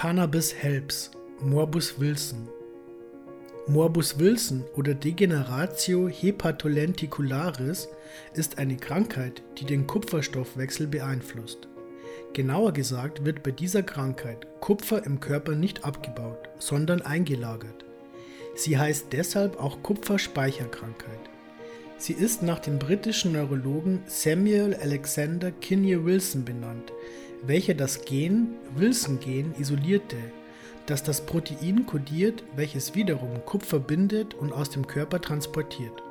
Cannabis helps, Morbus Wilson. Morbus Wilson oder Degeneratio hepatolenticularis ist eine Krankheit, die den Kupferstoffwechsel beeinflusst. Genauer gesagt wird bei dieser Krankheit Kupfer im Körper nicht abgebaut, sondern eingelagert. Sie heißt deshalb auch Kupferspeicherkrankheit. Sie ist nach dem britischen Neurologen Samuel Alexander Kinney Wilson benannt, welcher das Gen Wilson-Gen isolierte, das das Protein kodiert, welches wiederum Kupfer bindet und aus dem Körper transportiert.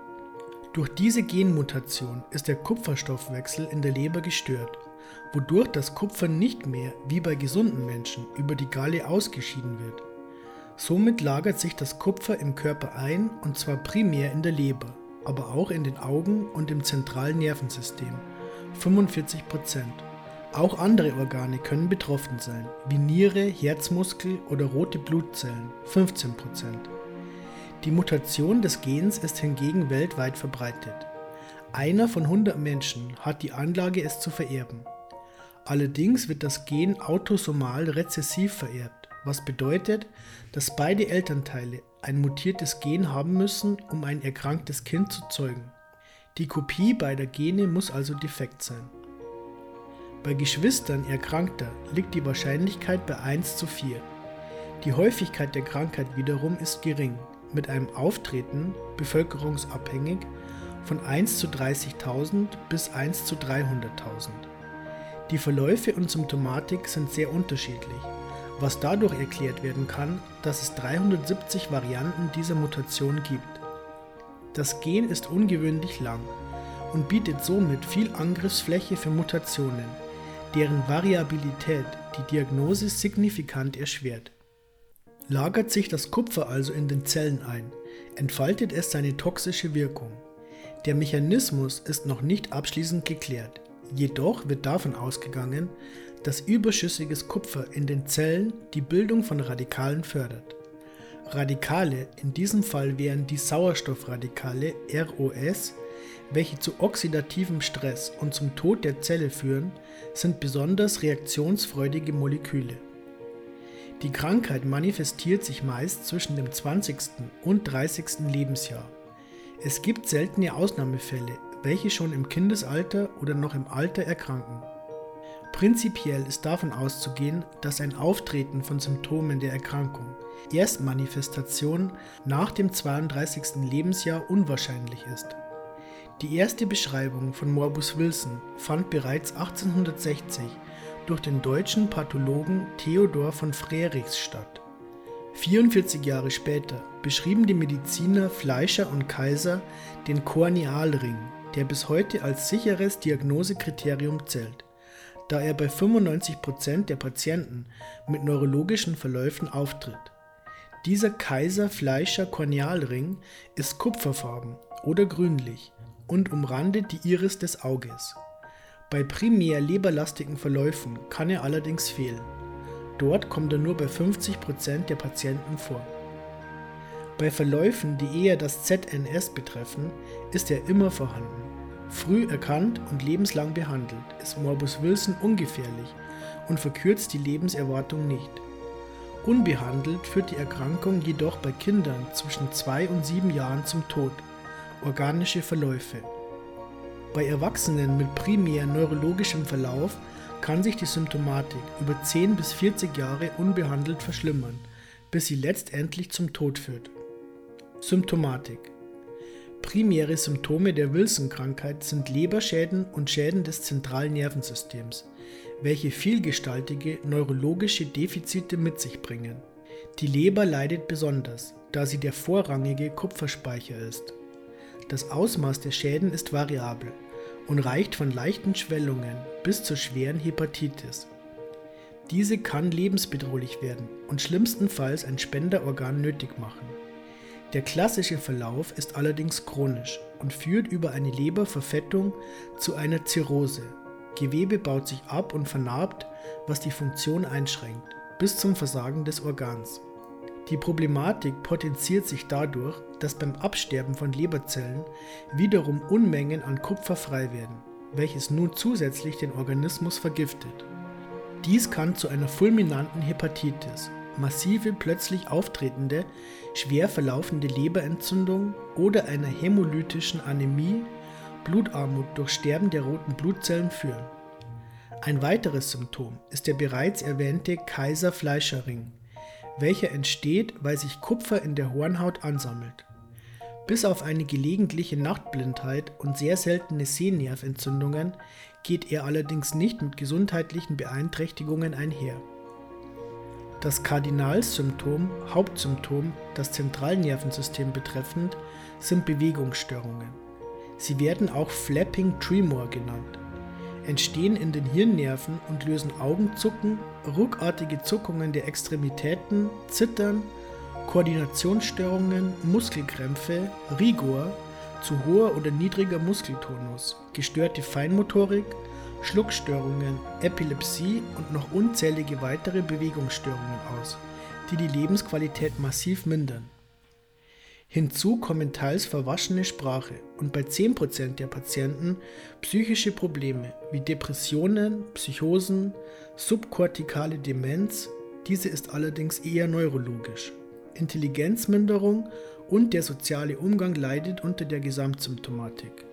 Durch diese Genmutation ist der Kupferstoffwechsel in der Leber gestört, wodurch das Kupfer nicht mehr wie bei gesunden Menschen über die Galle ausgeschieden wird. Somit lagert sich das Kupfer im Körper ein und zwar primär in der Leber, aber auch in den Augen und im zentralen Nervensystem 45 auch andere Organe können betroffen sein, wie Niere, Herzmuskel oder rote Blutzellen 15%. Die Mutation des Gens ist hingegen weltweit verbreitet. Einer von 100 Menschen hat die Anlage, es zu vererben. Allerdings wird das Gen autosomal rezessiv vererbt, was bedeutet, dass beide Elternteile ein mutiertes Gen haben müssen, um ein erkranktes Kind zu zeugen. Die Kopie beider Gene muss also defekt sein. Bei Geschwistern Erkrankter liegt die Wahrscheinlichkeit bei 1 zu 4. Die Häufigkeit der Krankheit wiederum ist gering, mit einem Auftreten, bevölkerungsabhängig, von 1 zu 30.000 bis 1 zu 300.000. Die Verläufe und Symptomatik sind sehr unterschiedlich, was dadurch erklärt werden kann, dass es 370 Varianten dieser Mutation gibt. Das Gen ist ungewöhnlich lang und bietet somit viel Angriffsfläche für Mutationen, deren Variabilität die Diagnose signifikant erschwert. Lagert sich das Kupfer also in den Zellen ein, entfaltet es seine toxische Wirkung. Der Mechanismus ist noch nicht abschließend geklärt, jedoch wird davon ausgegangen, dass überschüssiges Kupfer in den Zellen die Bildung von Radikalen fördert. Radikale, in diesem Fall wären die Sauerstoffradikale ROS, welche zu oxidativem Stress und zum Tod der Zelle führen, sind besonders reaktionsfreudige Moleküle. Die Krankheit manifestiert sich meist zwischen dem 20. und 30. Lebensjahr. Es gibt seltene Ausnahmefälle, welche schon im Kindesalter oder noch im Alter erkranken. Prinzipiell ist davon auszugehen, dass ein Auftreten von Symptomen der Erkrankung, Erstmanifestation, nach dem 32. Lebensjahr unwahrscheinlich ist. Die erste Beschreibung von Morbus Wilson fand bereits 1860 durch den deutschen Pathologen Theodor von Frerichs statt. 44 Jahre später beschrieben die Mediziner Fleischer und Kaiser den Kornealring, der bis heute als sicheres Diagnosekriterium zählt, da er bei 95% der Patienten mit neurologischen Verläufen auftritt. Dieser Kaiser-Fleischer-Kornealring ist kupferfarben oder grünlich und umrandet die Iris des Auges. Bei primär leberlastigen Verläufen kann er allerdings fehlen. Dort kommt er nur bei 50% der Patienten vor. Bei Verläufen, die eher das ZNS betreffen, ist er immer vorhanden. Früh erkannt und lebenslang behandelt ist Morbus Wilson ungefährlich und verkürzt die Lebenserwartung nicht. Unbehandelt führt die Erkrankung jedoch bei Kindern zwischen 2 und 7 Jahren zum Tod organische Verläufe. Bei Erwachsenen mit primär neurologischem Verlauf kann sich die Symptomatik über 10 bis 40 Jahre unbehandelt verschlimmern, bis sie letztendlich zum Tod führt. Symptomatik Primäre Symptome der Wilson-Krankheit sind Leberschäden und Schäden des zentralen Nervensystems, welche vielgestaltige neurologische Defizite mit sich bringen. Die Leber leidet besonders, da sie der vorrangige Kupferspeicher ist. Das Ausmaß der Schäden ist variabel und reicht von leichten Schwellungen bis zur schweren Hepatitis. Diese kann lebensbedrohlich werden und schlimmstenfalls ein Spenderorgan nötig machen. Der klassische Verlauf ist allerdings chronisch und führt über eine Leberverfettung zu einer Zirrhose. Gewebe baut sich ab und vernarbt, was die Funktion einschränkt, bis zum Versagen des Organs. Die Problematik potenziert sich dadurch, dass beim Absterben von Leberzellen wiederum Unmengen an Kupfer frei werden, welches nun zusätzlich den Organismus vergiftet. Dies kann zu einer fulminanten Hepatitis, massive plötzlich auftretende, schwer verlaufende Leberentzündung oder einer hämolytischen Anämie, Blutarmut durch Sterben der roten Blutzellen führen. Ein weiteres Symptom ist der bereits erwähnte Kaiser-Fleischer-Ring, welcher entsteht, weil sich Kupfer in der Hornhaut ansammelt. Bis auf eine gelegentliche Nachtblindheit und sehr seltene Sehnerventzündungen geht er allerdings nicht mit gesundheitlichen Beeinträchtigungen einher. Das Kardinalsymptom, Hauptsymptom, das Zentralnervensystem betreffend, sind Bewegungsstörungen. Sie werden auch Flapping Tremor genannt, entstehen in den Hirnnerven und lösen Augenzucken, ruckartige Zuckungen der Extremitäten, Zittern, Koordinationsstörungen, Muskelkrämpfe, Rigor, zu hoher oder niedriger Muskeltonus, gestörte Feinmotorik, Schluckstörungen, Epilepsie und noch unzählige weitere Bewegungsstörungen aus, die die Lebensqualität massiv mindern. Hinzu kommen teils verwaschene Sprache und bei 10% der Patienten psychische Probleme wie Depressionen, Psychosen, subkortikale Demenz, diese ist allerdings eher neurologisch, Intelligenzminderung und der soziale Umgang leidet unter der Gesamtsymptomatik.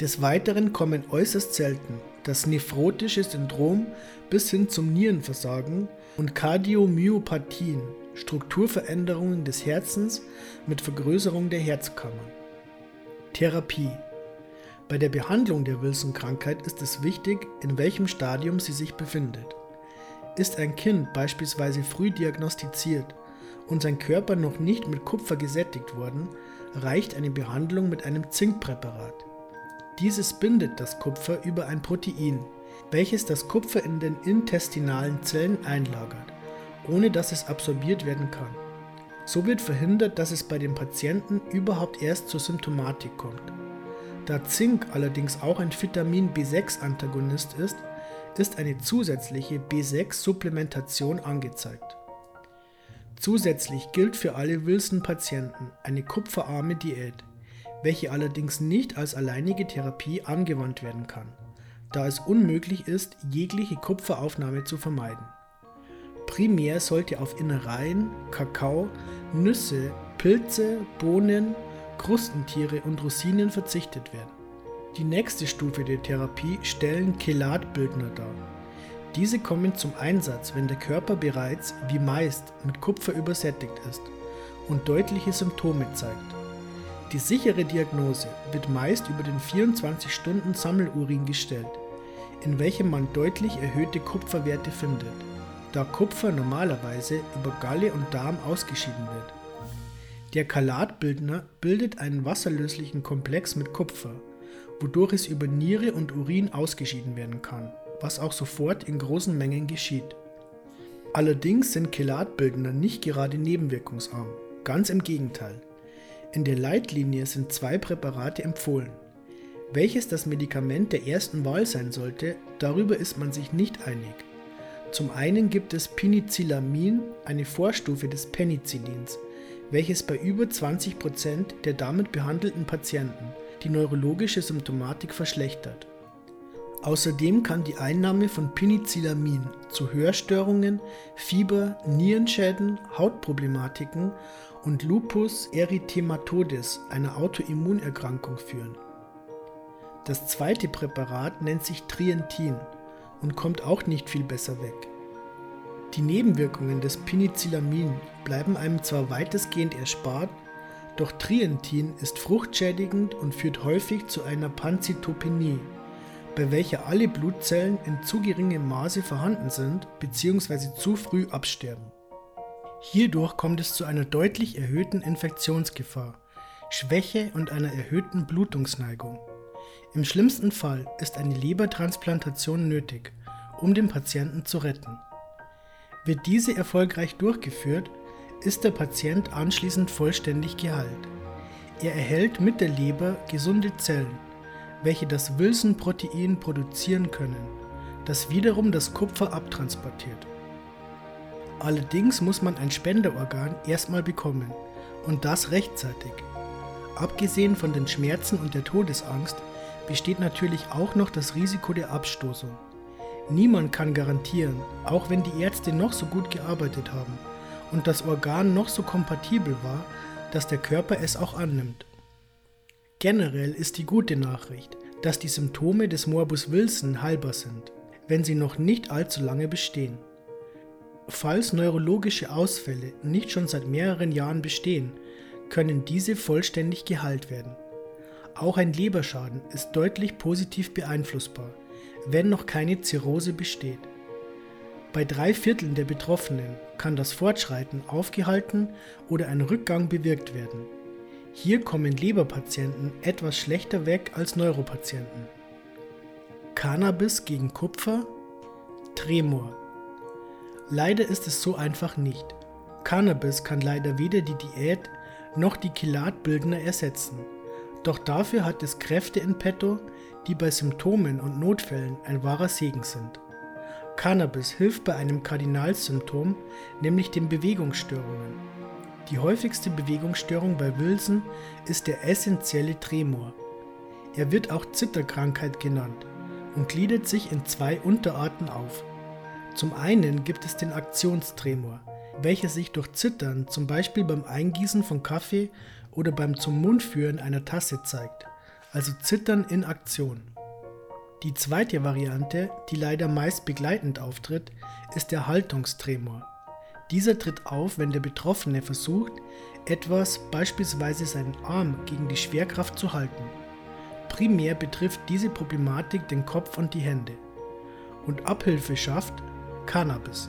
Des Weiteren kommen äußerst selten das nephrotische Syndrom bis hin zum Nierenversagen und Kardiomyopathien, Strukturveränderungen des Herzens mit Vergrößerung der Herzkammern. Therapie Bei der Behandlung der Wilson-Krankheit ist es wichtig, in welchem Stadium sie sich befindet. Ist ein Kind beispielsweise früh diagnostiziert und sein Körper noch nicht mit Kupfer gesättigt worden, reicht eine Behandlung mit einem Zinkpräparat. Dieses bindet das Kupfer über ein Protein, welches das Kupfer in den intestinalen Zellen einlagert, ohne dass es absorbiert werden kann. So wird verhindert, dass es bei dem Patienten überhaupt erst zur Symptomatik kommt. Da Zink allerdings auch ein Vitamin B6-Antagonist ist, ist eine zusätzliche B6-Supplementation angezeigt. Zusätzlich gilt für alle Wilson-Patienten eine kupferarme Diät welche allerdings nicht als alleinige Therapie angewandt werden kann, da es unmöglich ist, jegliche Kupferaufnahme zu vermeiden. Primär sollte auf Innereien, Kakao, Nüsse, Pilze, Bohnen, Krustentiere und Rosinen verzichtet werden. Die nächste Stufe der Therapie stellen Chelatbildner dar. Diese kommen zum Einsatz, wenn der Körper bereits, wie meist, mit Kupfer übersättigt ist und deutliche Symptome zeigt. Die sichere Diagnose wird meist über den 24-Stunden-Sammelurin gestellt, in welchem man deutlich erhöhte Kupferwerte findet, da Kupfer normalerweise über Galle und Darm ausgeschieden wird. Der Kalatbildner bildet einen wasserlöslichen Komplex mit Kupfer, wodurch es über Niere und Urin ausgeschieden werden kann, was auch sofort in großen Mengen geschieht. Allerdings sind Chelatbildner nicht gerade nebenwirkungsarm, ganz im Gegenteil. In der Leitlinie sind zwei Präparate empfohlen. Welches das Medikament der ersten Wahl sein sollte, darüber ist man sich nicht einig. Zum einen gibt es Penicillamine, eine Vorstufe des Penicillins, welches bei über 20 Prozent der damit behandelten Patienten die neurologische Symptomatik verschlechtert. Außerdem kann die Einnahme von Penicillamine zu Hörstörungen, Fieber, Nierenschäden, Hautproblematiken und Lupus erythematodes, einer Autoimmunerkrankung, führen. Das zweite Präparat nennt sich Trientin und kommt auch nicht viel besser weg. Die Nebenwirkungen des Penicillamine bleiben einem zwar weitestgehend erspart, doch Trientin ist fruchtschädigend und führt häufig zu einer Panzytopenie, bei welcher alle Blutzellen in zu geringem Maße vorhanden sind bzw. zu früh absterben. Hierdurch kommt es zu einer deutlich erhöhten Infektionsgefahr, Schwäche und einer erhöhten Blutungsneigung. Im schlimmsten Fall ist eine Lebertransplantation nötig, um den Patienten zu retten. Wird diese erfolgreich durchgeführt, ist der Patient anschließend vollständig geheilt. Er erhält mit der Leber gesunde Zellen, welche das Wilson-Protein produzieren können, das wiederum das Kupfer abtransportiert. Allerdings muss man ein Spenderorgan erstmal bekommen und das rechtzeitig. Abgesehen von den Schmerzen und der Todesangst besteht natürlich auch noch das Risiko der Abstoßung. Niemand kann garantieren, auch wenn die Ärzte noch so gut gearbeitet haben und das Organ noch so kompatibel war, dass der Körper es auch annimmt. Generell ist die gute Nachricht, dass die Symptome des Morbus Wilson heilbar sind, wenn sie noch nicht allzu lange bestehen. Falls neurologische Ausfälle nicht schon seit mehreren Jahren bestehen, können diese vollständig geheilt werden. Auch ein Leberschaden ist deutlich positiv beeinflussbar, wenn noch keine Zirrhose besteht. Bei drei Vierteln der Betroffenen kann das Fortschreiten aufgehalten oder ein Rückgang bewirkt werden. Hier kommen Leberpatienten etwas schlechter weg als Neuropatienten. Cannabis gegen Kupfer? Tremor. Leider ist es so einfach nicht. Cannabis kann leider weder die Diät noch die Chelatbildner ersetzen. Doch dafür hat es Kräfte in petto, die bei Symptomen und Notfällen ein wahrer Segen sind. Cannabis hilft bei einem Kardinalsymptom, nämlich den Bewegungsstörungen. Die häufigste Bewegungsstörung bei Wilson ist der essentielle Tremor. Er wird auch Zitterkrankheit genannt und gliedert sich in zwei Unterarten auf. Zum einen gibt es den Aktionstremor, welcher sich durch Zittern zum Beispiel beim Eingießen von Kaffee oder beim zum Mund führen einer Tasse zeigt, also Zittern in Aktion. Die zweite Variante, die leider meist begleitend auftritt, ist der Haltungstremor. Dieser tritt auf, wenn der Betroffene versucht, etwas, beispielsweise seinen Arm, gegen die Schwerkraft zu halten. Primär betrifft diese Problematik den Kopf und die Hände. Und Abhilfe schafft Cannabis.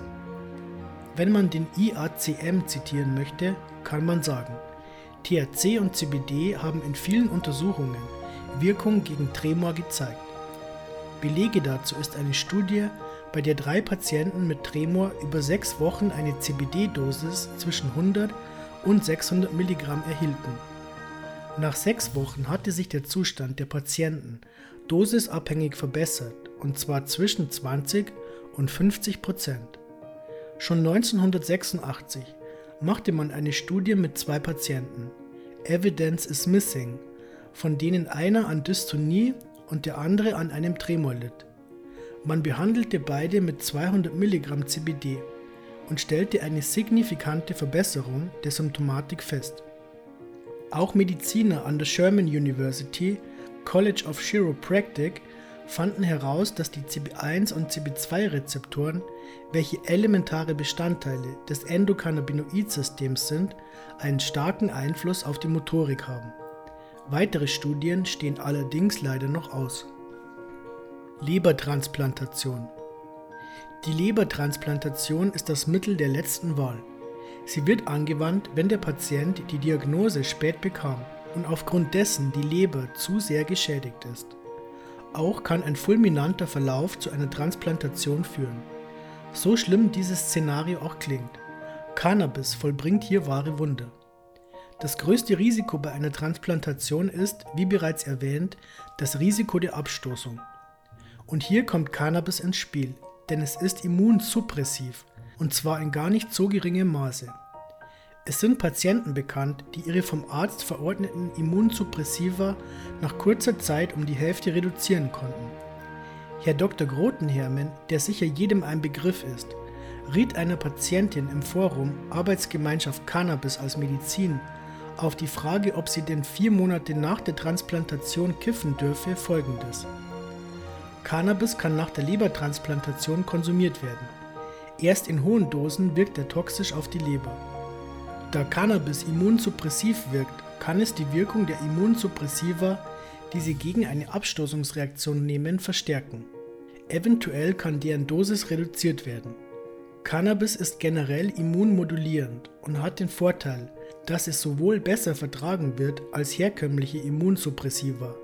Wenn man den IACM zitieren möchte, kann man sagen, THC und CBD haben in vielen Untersuchungen Wirkung gegen Tremor gezeigt. Belege dazu ist eine Studie, bei der drei Patienten mit Tremor über sechs Wochen eine CBD-Dosis zwischen 100 und 600 Milligramm erhielten. Nach sechs Wochen hatte sich der Zustand der Patienten dosisabhängig verbessert, und zwar zwischen 20 und 50 Prozent. Schon 1986 machte man eine Studie mit zwei Patienten, Evidence is Missing, von denen einer an Dystonie und der andere an einem Tremor litt. Man behandelte beide mit 200 Milligramm CBD und stellte eine signifikante Verbesserung der Symptomatik fest. Auch Mediziner an der Sherman University College of Chiropractic fanden heraus, dass die CB1 und CB2-Rezeptoren, welche elementare Bestandteile des Endokannabinoid-Systems sind, einen starken Einfluss auf die Motorik haben. Weitere Studien stehen allerdings leider noch aus. Lebertransplantation Die Lebertransplantation ist das Mittel der letzten Wahl. Sie wird angewandt, wenn der Patient die Diagnose spät bekam und aufgrund dessen die Leber zu sehr geschädigt ist. Auch kann ein fulminanter Verlauf zu einer Transplantation führen. So schlimm dieses Szenario auch klingt. Cannabis vollbringt hier wahre Wunder. Das größte Risiko bei einer Transplantation ist, wie bereits erwähnt, das Risiko der Abstoßung. Und hier kommt Cannabis ins Spiel, denn es ist immunsuppressiv, und zwar in gar nicht so geringem Maße. Es sind Patienten bekannt, die ihre vom Arzt verordneten Immunsuppressiva nach kurzer Zeit um die Hälfte reduzieren konnten. Herr Dr. Grotenhermen, der sicher jedem ein Begriff ist, riet einer Patientin im Forum Arbeitsgemeinschaft Cannabis als Medizin auf die Frage, ob sie denn vier Monate nach der Transplantation kiffen dürfe, folgendes. Cannabis kann nach der Lebertransplantation konsumiert werden. Erst in hohen Dosen wirkt er toxisch auf die Leber. Da Cannabis immunsuppressiv wirkt, kann es die Wirkung der Immunsuppressiva, die sie gegen eine Abstoßungsreaktion nehmen, verstärken. Eventuell kann deren Dosis reduziert werden. Cannabis ist generell immunmodulierend und hat den Vorteil, dass es sowohl besser vertragen wird als herkömmliche Immunsuppressiva,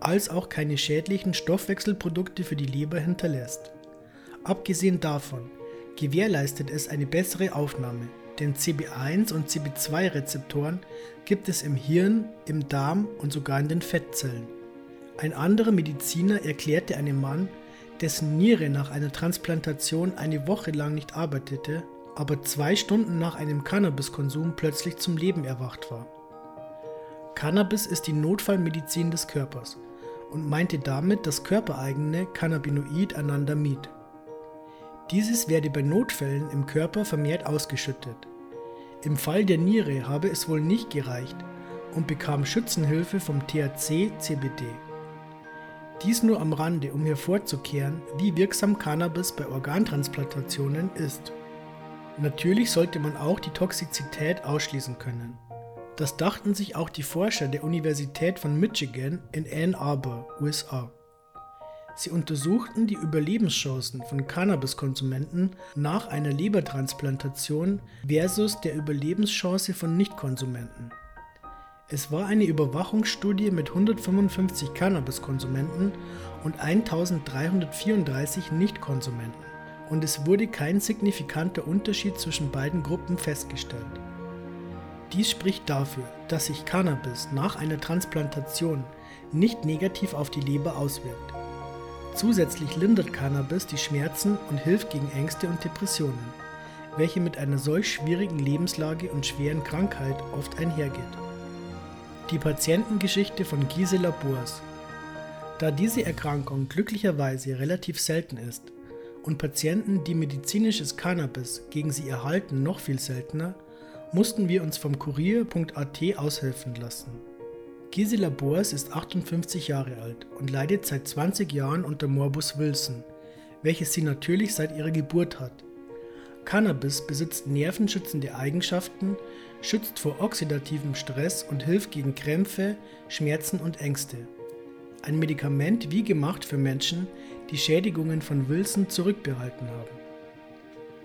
als auch keine schädlichen Stoffwechselprodukte für die Leber hinterlässt. Abgesehen davon gewährleistet es eine bessere Aufnahme, denn CB1 und CB2-Rezeptoren gibt es im Hirn, im Darm und sogar in den Fettzellen. Ein anderer Mediziner erklärte einem Mann, dessen Niere nach einer Transplantation eine Woche lang nicht arbeitete, aber zwei Stunden nach einem Cannabiskonsum plötzlich zum Leben erwacht war. Cannabis ist die Notfallmedizin des Körpers und meinte damit das körpereigene Cannabinoid Anandamid. Dieses werde bei Notfällen im Körper vermehrt ausgeschüttet. Im Fall der Niere habe es wohl nicht gereicht und bekam Schützenhilfe vom THC-CBD. Dies nur am Rande, um hervorzukehren, wie wirksam Cannabis bei Organtransplantationen ist. Natürlich sollte man auch die Toxizität ausschließen können. Das dachten sich auch die Forscher der Universität von Michigan in Ann Arbor, USA. Sie untersuchten die Überlebenschancen von Cannabiskonsumenten nach einer Lebertransplantation versus der Überlebenschance von Nichtkonsumenten. Es war eine Überwachungsstudie mit 155 Cannabiskonsumenten und 1334 Nichtkonsumenten und es wurde kein signifikanter Unterschied zwischen beiden Gruppen festgestellt. Dies spricht dafür, dass sich Cannabis nach einer Transplantation nicht negativ auf die Leber auswirkt. Zusätzlich lindert Cannabis die Schmerzen und hilft gegen Ängste und Depressionen, welche mit einer solch schwierigen Lebenslage und schweren Krankheit oft einhergeht. Die Patientengeschichte von Gisela Boers. Da diese Erkrankung glücklicherweise relativ selten ist und Patienten, die medizinisches Cannabis gegen sie erhalten, noch viel seltener, mussten wir uns vom Kurier.at aushelfen lassen. Gisela Boers ist 58 Jahre alt und leidet seit 20 Jahren unter Morbus Wilson, welches sie natürlich seit ihrer Geburt hat. Cannabis besitzt nervenschützende Eigenschaften, schützt vor oxidativem Stress und hilft gegen Krämpfe, Schmerzen und Ängste. Ein Medikament wie gemacht für Menschen, die Schädigungen von Wilson zurückbehalten haben.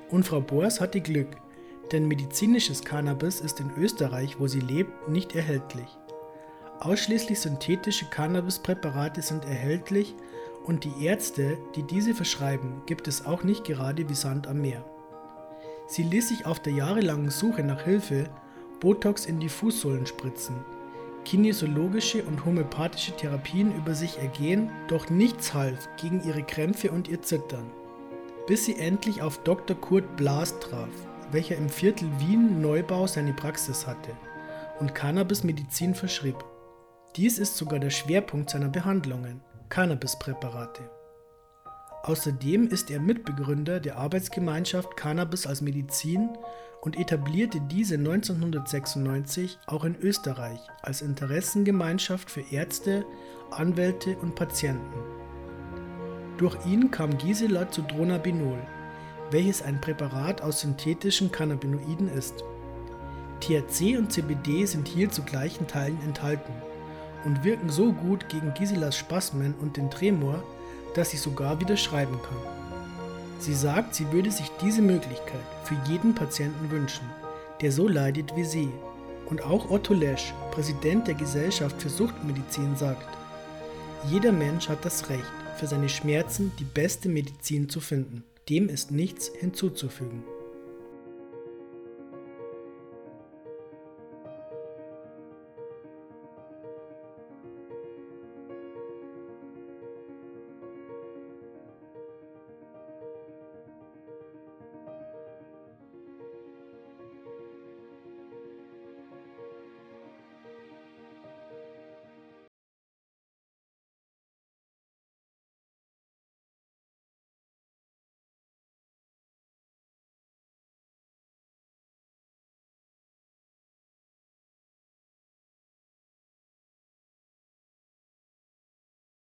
Und Frau Boers hatte Glück, denn medizinisches Cannabis ist in Österreich, wo sie lebt, nicht erhältlich. Ausschließlich synthetische Cannabispräparate sind erhältlich und die Ärzte, die diese verschreiben, gibt es auch nicht gerade wie Sand am Meer. Sie ließ sich auf der jahrelangen Suche nach Hilfe Botox in die Fußsohlen spritzen, kinesiologische und homöopathische Therapien über sich ergehen, doch nichts half gegen ihre Krämpfe und ihr Zittern. Bis sie endlich auf Dr. Kurt Blas traf, welcher im Viertel Wien Neubau seine Praxis hatte und Cannabismedizin verschrieb. Dies ist sogar der Schwerpunkt seiner Behandlungen, Cannabispräparate. Außerdem ist er Mitbegründer der Arbeitsgemeinschaft Cannabis als Medizin und etablierte diese 1996 auch in Österreich als Interessengemeinschaft für Ärzte, Anwälte und Patienten. Durch ihn kam Gisela zu Dronabinol, welches ein Präparat aus synthetischen Cannabinoiden ist. THC und CBD sind hier zu gleichen Teilen enthalten und wirken so gut gegen Giselas Spasmen und den Tremor, dass sie sogar wieder schreiben kann. Sie sagt, sie würde sich diese Möglichkeit für jeden Patienten wünschen, der so leidet wie sie. Und auch Otto Lesch, Präsident der Gesellschaft für Suchtmedizin, sagt, jeder Mensch hat das Recht, für seine Schmerzen die beste Medizin zu finden. Dem ist nichts hinzuzufügen.